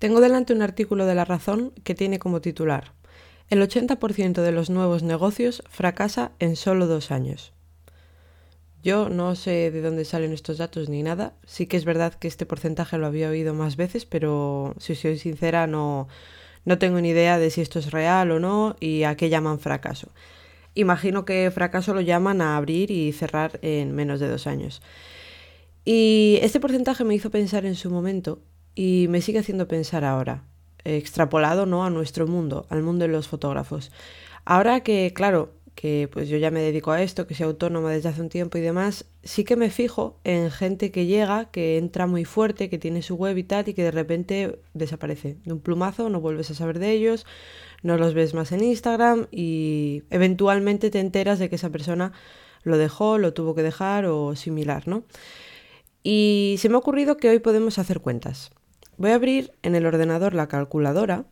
Tengo delante un artículo de La Razón que tiene como titular El 80% de los nuevos negocios fracasa en solo dos años. Yo no sé de dónde salen estos datos ni nada. Sí que es verdad que este porcentaje lo había oído más veces, pero si soy sincera no, no tengo ni idea de si esto es real o no y a qué llaman fracaso. Imagino que fracaso lo llaman a abrir y cerrar en menos de dos años. Y este porcentaje me hizo pensar en su momento y me sigue haciendo pensar ahora, extrapolado ¿no? a nuestro mundo, al mundo de los fotógrafos. Ahora que, claro, que pues yo ya me dedico a esto, que soy autónoma desde hace un tiempo y demás, sí que me fijo en gente que llega, que entra muy fuerte, que tiene su web y tal, y que de repente desaparece. De un plumazo, no vuelves a saber de ellos, no los ves más en Instagram y eventualmente te enteras de que esa persona lo dejó, lo tuvo que dejar o similar, ¿no? Y se me ha ocurrido que hoy podemos hacer cuentas. Voy a abrir en el ordenador la calculadora.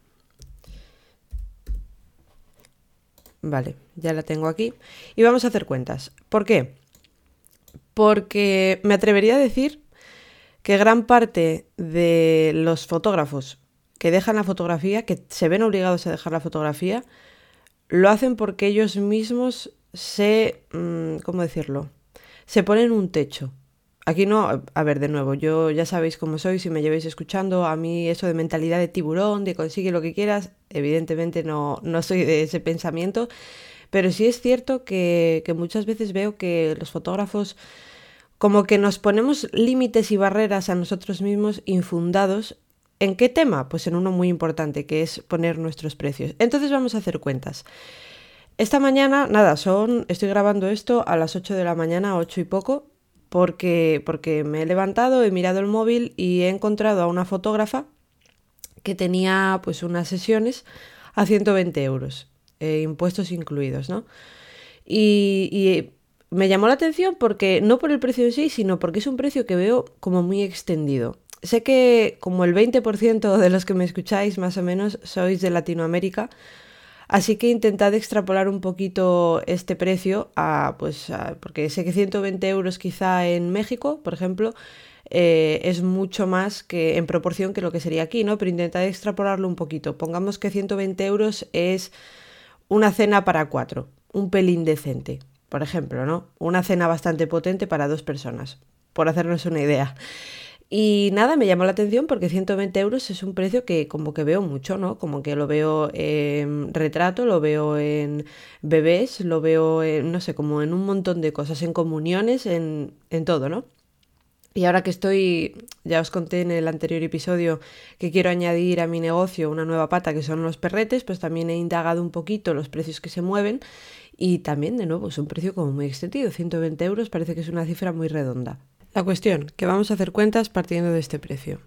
Vale, ya la tengo aquí. Y vamos a hacer cuentas. ¿Por qué? Porque me atrevería a decir que gran parte de los fotógrafos que dejan la fotografía, que se ven obligados a dejar la fotografía, lo hacen porque ellos mismos se... Mm, ¿Cómo decirlo? Se ponen un techo. Aquí no, a ver, de nuevo, yo ya sabéis cómo soy, si me lleváis escuchando, a mí eso de mentalidad de tiburón, de consigue lo que quieras, evidentemente no, no soy de ese pensamiento, pero sí es cierto que, que muchas veces veo que los fotógrafos como que nos ponemos límites y barreras a nosotros mismos infundados. ¿En qué tema? Pues en uno muy importante, que es poner nuestros precios. Entonces vamos a hacer cuentas. Esta mañana, nada, son, estoy grabando esto a las 8 de la mañana, 8 y poco, porque, porque me he levantado, he mirado el móvil y he encontrado a una fotógrafa que tenía pues unas sesiones a 120 euros, eh, impuestos incluidos, ¿no? Y, y, me llamó la atención porque, no por el precio en sí, sino porque es un precio que veo como muy extendido. Sé que como el 20% de los que me escucháis más o menos sois de Latinoamérica, Así que intentad extrapolar un poquito este precio a, pues, porque sé que 120 euros quizá en México, por ejemplo, eh, es mucho más que en proporción que lo que sería aquí, ¿no? Pero intentad extrapolarlo un poquito. Pongamos que 120 euros es una cena para cuatro, un pelín decente, por ejemplo, ¿no? Una cena bastante potente para dos personas, por hacernos una idea. Y nada, me llamó la atención porque 120 euros es un precio que como que veo mucho, ¿no? Como que lo veo en retrato, lo veo en bebés, lo veo en, no sé, como en un montón de cosas, en comuniones, en, en todo, ¿no? Y ahora que estoy, ya os conté en el anterior episodio que quiero añadir a mi negocio una nueva pata que son los perretes, pues también he indagado un poquito los precios que se mueven y también, de nuevo, es un precio como muy extendido, 120 euros parece que es una cifra muy redonda. La cuestión, que vamos a hacer cuentas partiendo de este precio.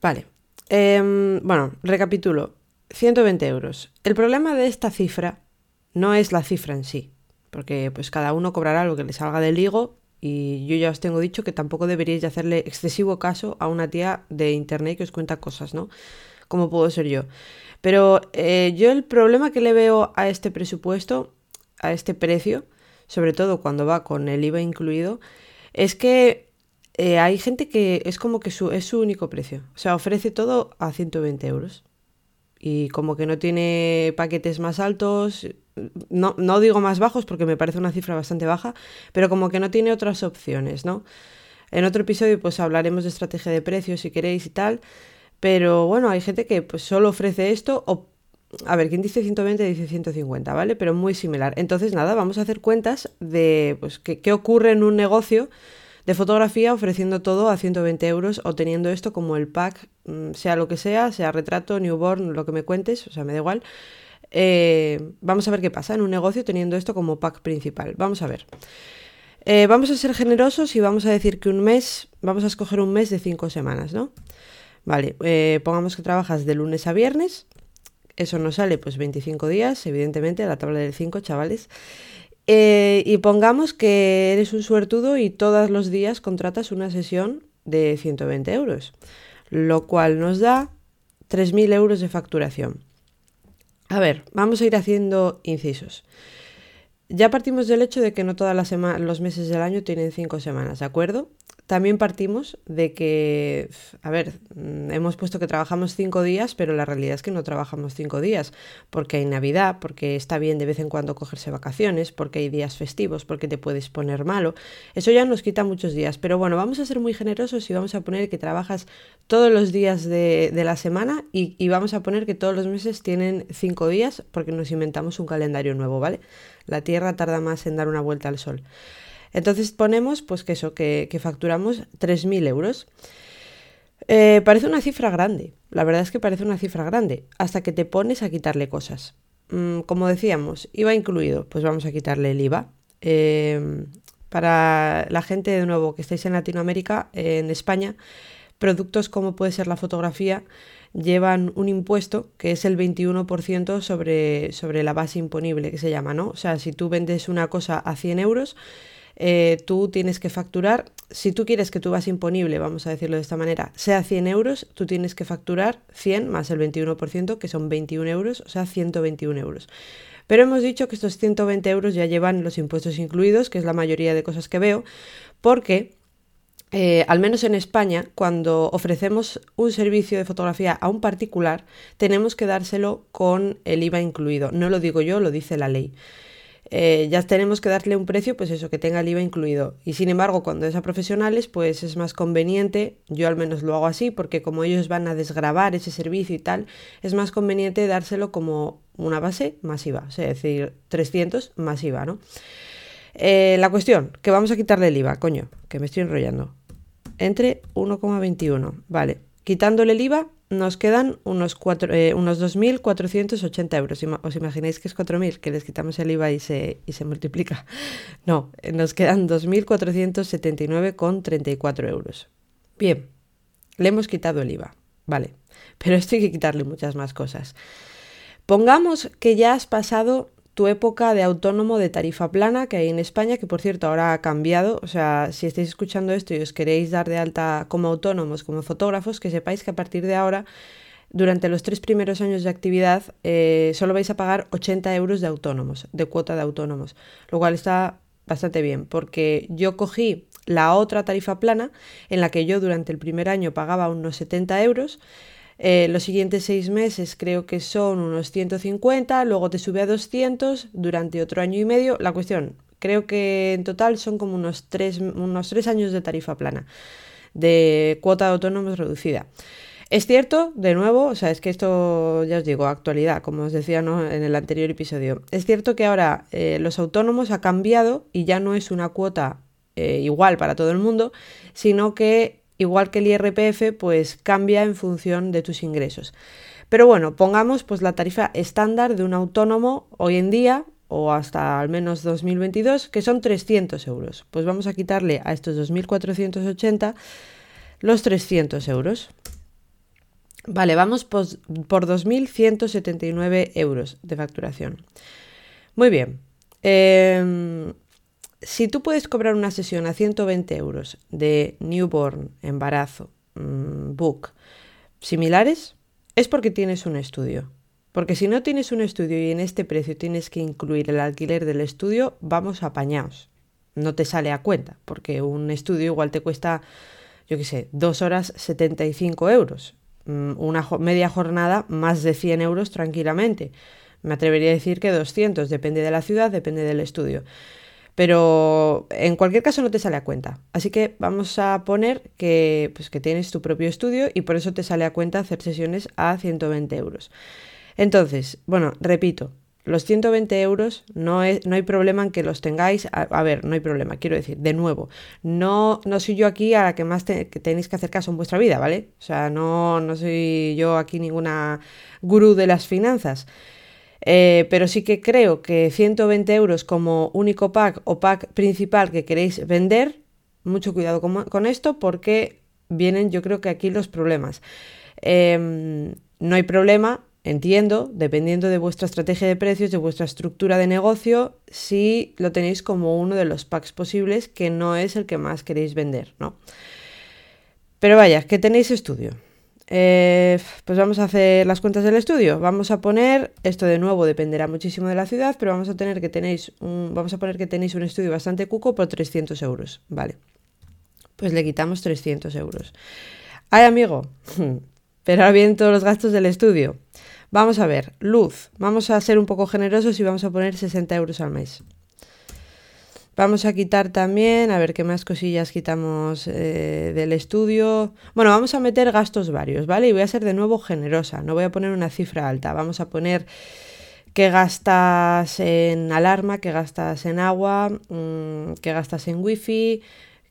Vale, em, bueno, recapitulo. 120 euros. El problema de esta cifra no es la cifra en sí, porque pues cada uno cobrará lo que le salga del higo y yo ya os tengo dicho que tampoco deberíais de hacerle excesivo caso a una tía de internet que os cuenta cosas, ¿no? Como puedo ser yo. Pero eh, yo el problema que le veo a este presupuesto, a este precio, sobre todo cuando va con el IVA incluido, es que eh, hay gente que es como que su, es su único precio. O sea, ofrece todo a 120 euros. Y como que no tiene paquetes más altos, no, no digo más bajos porque me parece una cifra bastante baja, pero como que no tiene otras opciones, ¿no? En otro episodio pues hablaremos de estrategia de precios si queréis y tal, pero bueno, hay gente que pues solo ofrece esto a ver, quien dice 120 dice 150, ¿vale? Pero muy similar. Entonces, nada, vamos a hacer cuentas de pues, qué, ocurre en un negocio de fotografía ofreciendo todo a 120 euros o teniendo esto como el pack, mm, sea lo que sea, sea retrato, newborn, lo que me cuentes, o sea, me da igual. Eh, vamos a ver qué pasa en un negocio teniendo esto como pack principal. Vamos a ver. Eh, vamos a ser generosos y vamos a decir que un mes, vamos a escoger un mes de 5 semanas, ¿no? Vale, eh, pongamos que trabajas de lunes a viernes eso nos sale pues 25 días, evidentemente, a la tabla del 5, chavales. Eh, y pongamos que eres un suertudo y todos los días contratas una sesión de 120 euros, lo cual nos da 3.000 euros de facturación. A ver, vamos a ir haciendo incisos. Ya partimos del hecho de que no todas las los meses del año tienen 5 semanas, ¿de acuerdo? También partimos de que, a ver, mm, hemos puesto que trabajamos cinco días, pero la realidad es que no trabajamos cinco días, porque hay Navidad, porque está bien de vez en cuando cogerse vacaciones, porque hay días festivos, porque te puedes poner malo. Eso ya nos quita muchos días, pero bueno, vamos a ser muy generosos y vamos a poner que trabajas todos los días de, la semana y vamos a poner que todos los meses tienen cinco días, porque nos inventamos un calendario nuevo, ¿vale? La Tierra tarda más en dar una vuelta al Sol. Entonces ponemos, pues que eso, que, facturamos 3.000 euros. Eh, parece una cifra grande, la verdad es que parece una cifra grande, hasta que te pones a quitarle cosas. Mm, como decíamos, IVA incluido, pues vamos a quitarle el IVA. Eh, para la gente de nuevo que estáis en Latinoamérica, en España, productos como puede ser la fotografía llevan un impuesto que es el 21% sobre, sobre la base imponible que se llama, ¿no? O sea, si tú vendes una cosa a 100 euros, eh, tú tienes que facturar, si tú quieres que tu base imponible, vamos a decirlo de esta manera, sea 100 euros, tú tienes que facturar 100 más el 21%, que son 21 euros, o sea, 121 euros. Pero hemos dicho que estos 120 euros ya llevan los impuestos incluidos, que es la mayoría de cosas que veo, porque eh, al menos en España, cuando ofrecemos un servicio de fotografía a un particular, tenemos que dárselo con el IVA incluido. No lo digo yo, lo dice la ley. Eh, ya tenemos que darle un precio, pues eso, que tenga el IVA incluido. Y sin embargo, cuando es a profesionales, pues es más conveniente, yo al menos lo hago así, porque como ellos van a desgravar ese servicio y tal, es más conveniente dárselo como una base masiva, es decir, 300 masiva, ¿no? Eh, la cuestión, que vamos a quitarle el IVA, coño, que me estoy enrollando. Entre 1,21, vale. Quitándole el IVA, nos quedan unos, eh, unos 2.480 euros. ¿Os imagináis que es 4.000? Que les quitamos el IVA y se, y se multiplica. No, nos quedan 2.479,34 euros. Bien, le hemos quitado el IVA, vale. Pero esto hay que quitarle muchas más cosas. Pongamos que ya has pasado tu época de autónomo de tarifa plana que hay en España, que por cierto ahora ha cambiado. O sea, si estáis escuchando esto y os queréis dar de alta como autónomos, como fotógrafos, que sepáis que a partir de ahora, durante los tres primeros años de actividad, eh, solo vais a pagar 80 euros de autónomos, de cuota de autónomos, lo cual está bastante bien, porque yo cogí la otra tarifa plana en la que yo durante el primer año pagaba unos 70 euros eh, los siguientes seis meses creo que son unos 150, luego te sube a 200 durante otro año y medio. La cuestión, creo que en total son como unos tres, unos tres años de tarifa plana, de cuota de autónomos reducida. Es cierto, de nuevo, o sea, es que esto ya os digo, actualidad, como os decía en el anterior episodio. Es cierto que ahora eh, los autónomos ha cambiado y ya no es una cuota eh, igual para todo el mundo, sino que igual que el IRPF, pues cambia en función de tus ingresos. Pero bueno, pongamos pues la tarifa estándar de un autónomo hoy en día o hasta al menos 2022, que son 300 euros. Pues vamos a quitarle a estos 2.480 los 300 euros. Vale, vamos por, por 2.179 euros de facturación. Muy bien. Eh, si tú puedes cobrar una sesión a 120 euros de newborn, embarazo, mm, book, similares, es porque tienes un estudio. Porque si no tienes un estudio y en este precio tienes que incluir el alquiler del estudio, vamos apañados. No te sale a cuenta, porque un estudio igual te cuesta, yo qué sé, dos horas 75 euros. Mm, una media jornada, más de 100 euros tranquilamente. Me atrevería a decir que 200, depende de la ciudad, depende del estudio. Pero en cualquier caso no te sale a cuenta. Así que vamos a poner que, pues, que tienes tu propio estudio y por eso te sale a cuenta hacer sesiones a 120 euros. Entonces, bueno, repito, los 120 euros no, no hay problema en que los tengáis. A, ver, no hay problema, quiero decir, de nuevo, no, no soy yo aquí a la que más tenéis que hacer caso en vuestra vida, ¿vale? O sea, no, no soy yo aquí ninguna gurú de las finanzas. Eh, pero sí que creo que 120 euros como único pack o pack principal que queréis vender, mucho cuidado con, esto porque vienen yo creo que aquí los problemas. Em, no hay problema, entiendo, dependiendo de vuestra estrategia de precios, de vuestra estructura de negocio, si lo tenéis como uno de los packs posibles que no es el que más queréis vender, ¿no? Pero vaya, que tenéis estudio. Eh, pues vamos a hacer las cuentas del estudio. Vamos a poner, esto de nuevo dependerá muchísimo de la ciudad, pero vamos a tener que tenéis un, vamos a poner que tenéis un estudio bastante cuco por 300 euros, ¿vale? pues le quitamos 300 euros. Ay, amigo, pero ahora vienen todos los gastos del estudio. Vamos a ver, luz. Vamos a ser un poco generosos y vamos a poner 60 euros al mes. Vamos a quitar también, a ver qué más cosillas quitamos eh, del estudio. Bueno, vamos a meter gastos varios, ¿vale? Y voy a ser de nuevo generosa, no voy a poner una cifra alta. Vamos a poner qué gastas en alarma, qué gastas en agua, mm, qué gastas en wifi,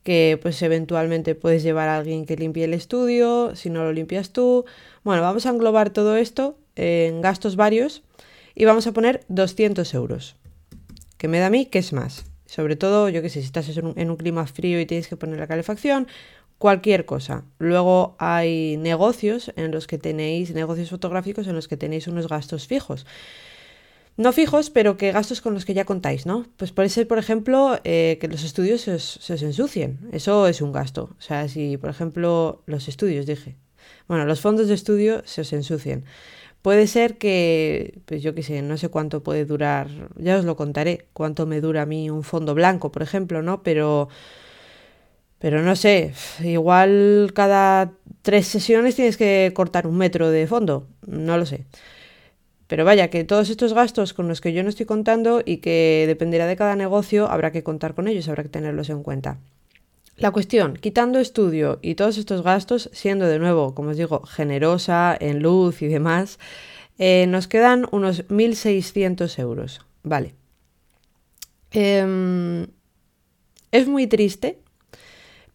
que pues eventualmente puedes llevar a alguien que limpie el estudio, si no lo limpias tú. Bueno, vamos a englobar todo esto en gastos varios y vamos a poner 200 euros, que me da a mí que es más. Sobre todo, yo que sé, si estás en un, clima frío y tienes que poner la calefacción, cualquier cosa. Luego hay negocios en los que tenéis, negocios fotográficos en los que tenéis unos gastos fijos. No fijos, pero que gastos con los que ya contáis, ¿no? Pues puede ser, por ejemplo, eh, que los estudios se os, ensucien. Eso es un gasto. O sea, si, por ejemplo, los estudios, dije. Bueno, los fondos de estudio se os ensucien. Puede ser que, pues yo qué sé, no sé cuánto puede durar, ya os lo contaré, cuánto me dura a mí un fondo blanco, por ejemplo, ¿no? Pero, pero no sé, igual cada tres sesiones tienes que cortar un metro de fondo, no lo sé. Pero vaya, que todos estos gastos con los que yo no estoy contando y que dependerá de cada negocio, habrá que contar con ellos, habrá que tenerlos en cuenta. La cuestión, quitando estudio y todos estos gastos, siendo de nuevo, como os digo, generosa en luz y demás, eh, nos quedan unos 1.600 euros. Vale. Em, es muy triste,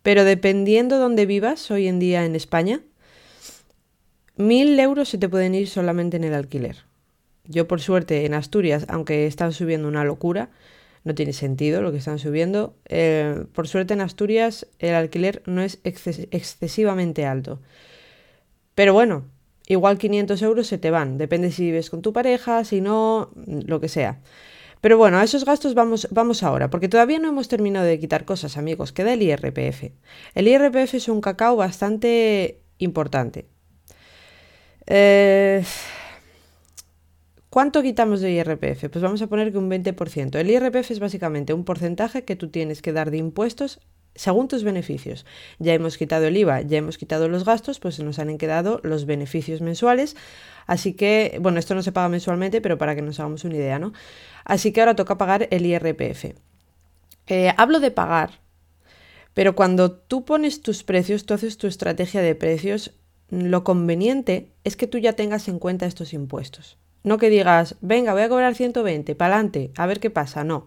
pero dependiendo dónde vivas hoy en día en España, 1.000 euros se te pueden ir solamente en el alquiler. Yo por suerte en Asturias, aunque están subiendo una locura, no tiene sentido lo que están subiendo. Eh, por suerte en Asturias el alquiler no es excesivamente alto. Pero bueno, igual 500 euros se te van. Depende si vives con tu pareja, si no, lo que sea. Pero bueno, a esos gastos vamos, vamos ahora, porque todavía no hemos terminado de quitar cosas, amigos. Queda el IRPF. El IRPF es un cacao bastante importante. Eh, ¿Cuánto quitamos de IRPF? Pues vamos a poner que un 20%. El IRPF es básicamente un porcentaje que tú tienes que dar de impuestos según tus beneficios. Ya hemos quitado el IVA, ya hemos quitado los gastos, pues nos han quedado los beneficios mensuales. Así que, bueno, esto no se paga mensualmente, pero para que nos hagamos una idea, ¿no? Así que ahora toca pagar el IRPF. Eh, hablo de pagar, pero cuando tú pones tus precios, tú haces tu estrategia de precios, lo conveniente es que tú ya tengas en cuenta estos impuestos. No que digas, venga, voy a cobrar 120, para adelante, a ver qué pasa. No.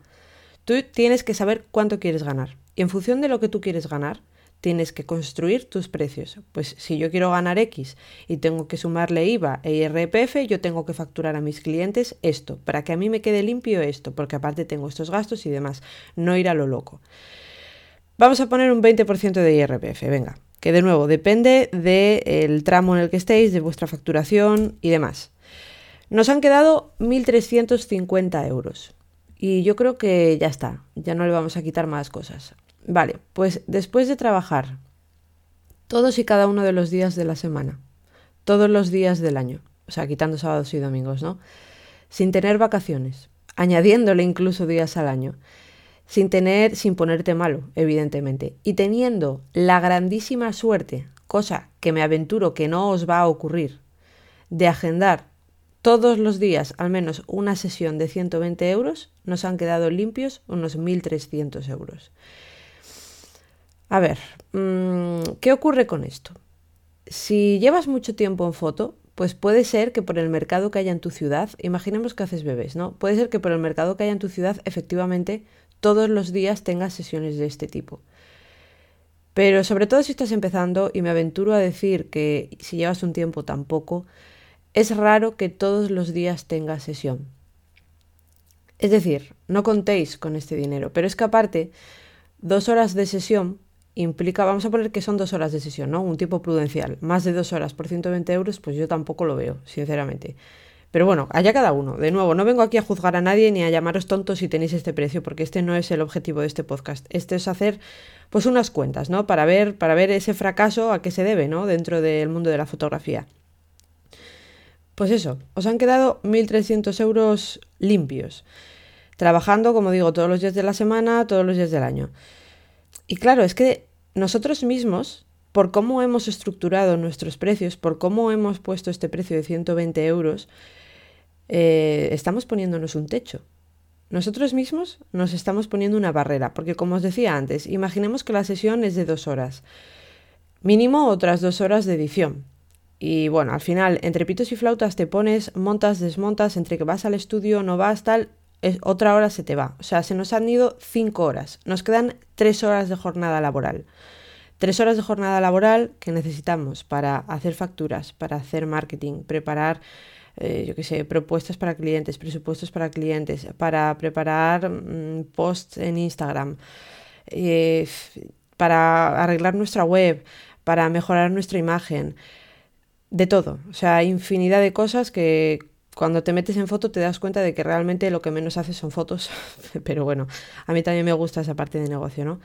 Tú tienes que saber cuánto quieres ganar. Y en función de lo que tú quieres ganar, tienes que construir tus precios. Pues si yo quiero ganar X y tengo que sumarle IVA e IRPF, yo tengo que facturar a mis clientes esto, para que a mí me quede limpio esto, porque aparte tengo estos gastos y demás. No ir a lo loco. Vamos a poner un 20% de IRPF, venga, que de nuevo depende del tramo en el que estéis, de vuestra facturación y demás. Nos han quedado 1.350 euros. Y yo creo que ya está, ya no le vamos a quitar más cosas. Vale, pues después de trabajar todos y cada uno de los días de la semana, todos los días del año, o sea, quitando sábados y domingos, ¿no? Sin tener vacaciones, añadiéndole incluso días al año, sin tener, sin ponerte malo, evidentemente, y teniendo la grandísima suerte, cosa que me aventuro que no os va a ocurrir, de agendar todos los días al menos una sesión de 120 euros, nos han quedado limpios unos 1.300 euros. A ver, mm, ¿qué ocurre con esto? Si llevas mucho tiempo en foto, pues puede ser que por el mercado que haya en tu ciudad, imaginemos que haces bebés, ¿no? Puede ser que por el mercado que haya en tu ciudad efectivamente todos los días tengas sesiones de este tipo. Pero sobre todo si estás empezando, y me aventuro a decir que si llevas un tiempo tampoco, es raro que todos los días tenga sesión. Es decir, no contéis con este dinero, pero es que aparte, dos horas de sesión implica, vamos a poner que son dos horas de sesión, ¿no? Un tiempo prudencial. Más de dos horas por 120 euros, pues yo tampoco lo veo, sinceramente. Pero bueno, allá cada uno. De nuevo, no vengo aquí a juzgar a nadie ni a llamaros tontos si tenéis este precio, porque este no es el objetivo de este podcast. Este es hacer pues unas cuentas, ¿no? Para ver, para ver ese fracaso a qué se debe, ¿no? Dentro del mundo de la fotografía. Pues eso, os han quedado 1.300 euros limpios, trabajando, como digo, todos los días de la semana, todos los días del año. Y claro, es que nosotros mismos, por cómo hemos estructurado nuestros precios, por cómo hemos puesto este precio de 120 euros, eh, estamos poniéndonos un techo. Nosotros mismos nos estamos poniendo una barrera, porque como os decía antes, imaginemos que la sesión es de dos horas, mínimo otras dos horas de edición. Y bueno, al final, entre pitos y flautas te pones, montas, desmontas, entre que vas al estudio, no vas, tal, otra hora se te va. O sea, se nos han ido cinco horas. Nos quedan tres horas de jornada laboral. Tres horas de jornada laboral que necesitamos para hacer facturas, para hacer marketing, preparar eh, yo qué sé, propuestas para clientes, presupuestos para clientes, para preparar mm, posts en Instagram, eh, para arreglar nuestra web, para mejorar nuestra imagen, de todo. O sea, infinidad de cosas que cuando te metes en foto te das cuenta de que realmente lo que menos haces son fotos. Pero bueno, a mí también me gusta esa parte de negocio, ¿no?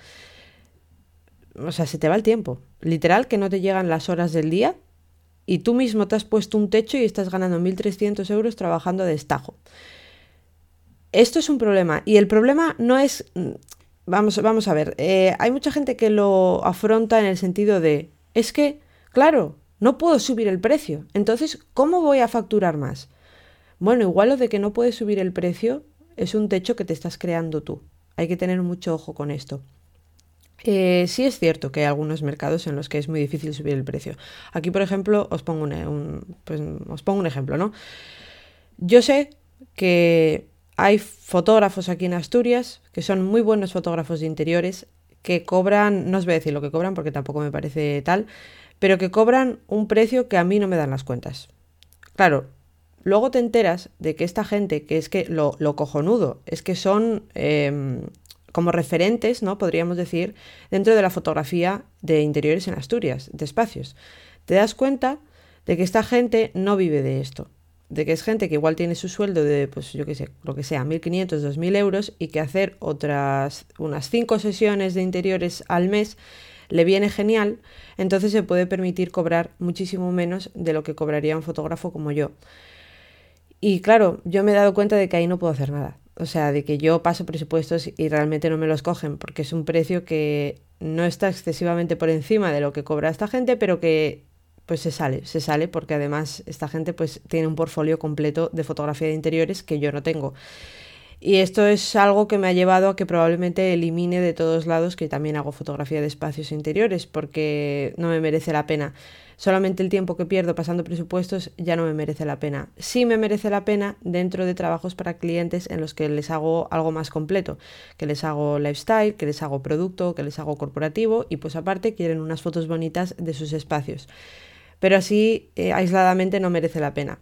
O sea, se te va el tiempo. Literal que no te llegan las horas del día y tú mismo te has puesto un techo y estás ganando 1.300 euros trabajando de estajo. Esto es un problema y el problema no es... Mm, vamos, vamos a ver, eh, hay mucha gente que lo afronta en el sentido de, es que, claro, no puedo subir el precio, entonces, ¿cómo voy a facturar más? Bueno, igual lo de que no puedes subir el precio es un techo que te estás creando tú. Hay que tener mucho ojo con esto. Eh, sí es cierto que hay algunos mercados en los que es muy difícil subir el precio. Aquí, por ejemplo, os pongo un, pues, os pongo un ejemplo, ¿no? Yo sé que hay fotógrafos aquí en Asturias que son muy buenos fotógrafos de interiores que cobran, no os voy a decir lo que cobran porque tampoco me parece tal, pero que cobran un precio que a mí no me dan las cuentas. Claro, luego te enteras de que esta gente, que es que lo, cojonudo, es que son em, como referentes, ¿no? Podríamos decir, dentro de la fotografía de interiores en Asturias, de espacios. Te das cuenta de que esta gente no vive de esto. De que es gente que igual tiene su sueldo de, pues yo qué sé, lo que sea, 1.500, 2.000 euros y que hacer otras, unas 5 sesiones de interiores al mes le viene genial, entonces se puede permitir cobrar muchísimo menos de lo que cobraría un fotógrafo como yo. Y claro, yo me he dado cuenta de que ahí no puedo hacer nada. O sea, de que yo paso presupuestos y realmente no me los cogen, porque es un precio que no está excesivamente por encima de lo que cobra esta gente, pero que pues se sale, se sale porque además esta gente pues tiene un portfolio completo de fotografía de interiores que yo no tengo. Y esto es algo que me ha llevado a que probablemente elimine de todos lados que también hago fotografía de espacios interiores porque no me merece la pena solamente el tiempo que pierdo pasando presupuestos ya no me merece la pena. Sí me merece la pena dentro de trabajos para clientes en los que les hago algo más completo, que les hago lifestyle, que les hago producto, que les hago corporativo y pues aparte quieren unas fotos bonitas de sus espacios. Pero así eh, aisladamente no merece la pena.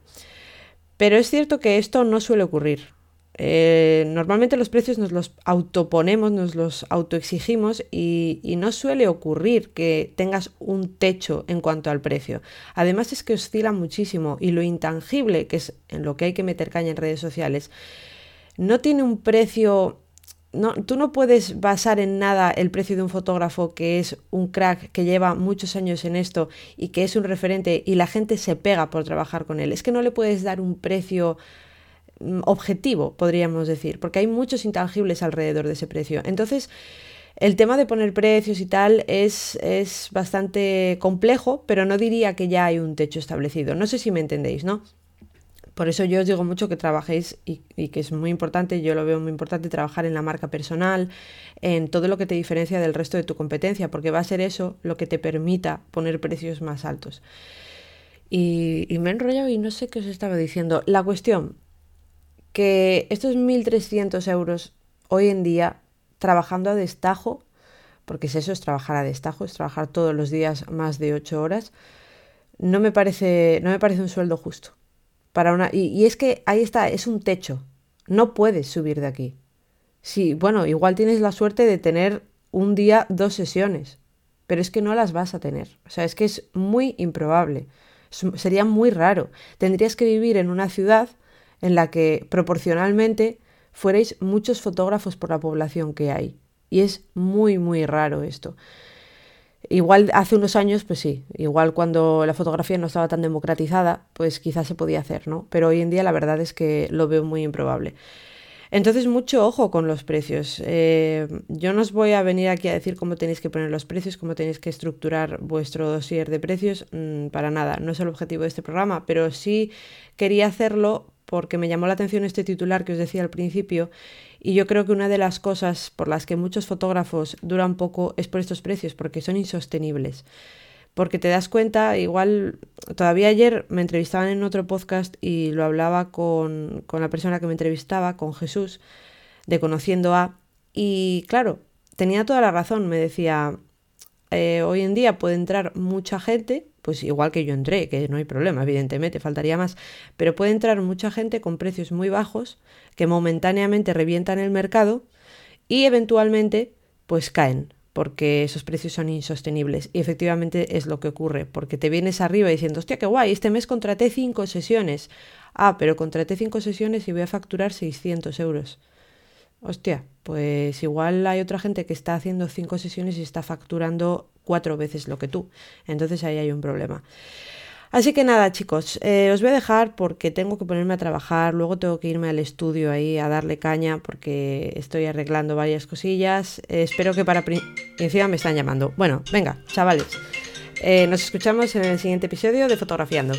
Pero es cierto que esto no suele ocurrir. Eh, normalmente los precios nos los autoponemos, nos los autoexigimos y, y no suele ocurrir que tengas un techo en cuanto al precio. Además es que oscila muchísimo y lo intangible, que es en lo que hay que meter caña en redes sociales, no tiene un precio tú no puedes basar en nada el precio de un fotógrafo que es un crack, que lleva muchos años en esto y que es un referente y la gente se pega por trabajar con él. Es que no le puedes dar un precio objetivo, podríamos decir, porque hay muchos intangibles alrededor de ese precio. Entonces, el tema de poner precios y tal es, es bastante complejo, pero no diría que ya hay un techo establecido. No sé si me entendéis, ¿no? Por eso yo os digo mucho que trabajéis y, y, que es muy importante, yo lo veo muy importante trabajar en la marca personal, en todo lo que te diferencia del resto de tu competencia, porque va a ser eso lo que te permita poner precios más altos. Y, y me he enrollado y no sé qué os estaba diciendo. La cuestión, que estos 1.300 euros hoy en día trabajando a destajo, porque es eso, es trabajar a destajo, es trabajar todos los días más de 8 horas, no me parece, no me parece un sueldo justo. Para una, y, es que ahí está, es un techo, no puedes subir de aquí. Sí, bueno, igual tienes la suerte de tener un día dos sesiones, pero es que no las vas a tener. O sea, es que es muy improbable. Sería muy raro. Tendrías que vivir en una ciudad en la que proporcionalmente fuerais muchos fotógrafos por la población que hay. Y es muy, muy raro esto. Igual hace unos años, pues sí, igual cuando la fotografía no estaba tan democratizada, pues quizás se podía hacer, ¿no? Pero hoy en día la verdad es que lo veo muy improbable. Entonces, mucho ojo con los precios. Eh, yo no os voy a venir aquí a decir cómo tenéis que poner los precios, cómo tenéis que estructurar vuestro dossier de precios, mm, para nada, no es el objetivo de este programa, pero sí quería hacerlo porque me llamó la atención este titular que os decía al principio y yo creo que una de las cosas por las que muchos fotógrafos duran poco es por estos precios, porque son insostenibles. Porque te das cuenta, igual, todavía ayer me entrevistaban en otro podcast y lo hablaba con, con la persona que me entrevistaba, con Jesús, de Conociendo a, y claro, tenía toda la razón, me decía, eh, hoy en día puede entrar mucha gente, pues igual que yo entré, que no hay problema, evidentemente, faltaría más, pero puede entrar mucha gente con precios muy bajos que momentáneamente revientan el mercado y eventualmente pues caen porque esos precios son insostenibles. Y efectivamente es lo que ocurre, porque te vienes arriba diciendo, hostia, qué guay, este mes contraté cinco sesiones. Ah, pero contraté cinco sesiones y voy a facturar 600 euros. Hostia, pues igual hay otra gente que está haciendo cinco sesiones y está facturando cuatro veces lo que tú. Entonces ahí hay un problema. Así que nada, chicos, eh, os voy a dejar porque tengo que ponerme a trabajar, luego tengo que irme al estudio ahí a darle caña porque estoy arreglando varias cosillas. Eh, espero que para... encima me están llamando. Bueno, venga, chavales. Eh, nos escuchamos en el siguiente episodio de Fotografiando.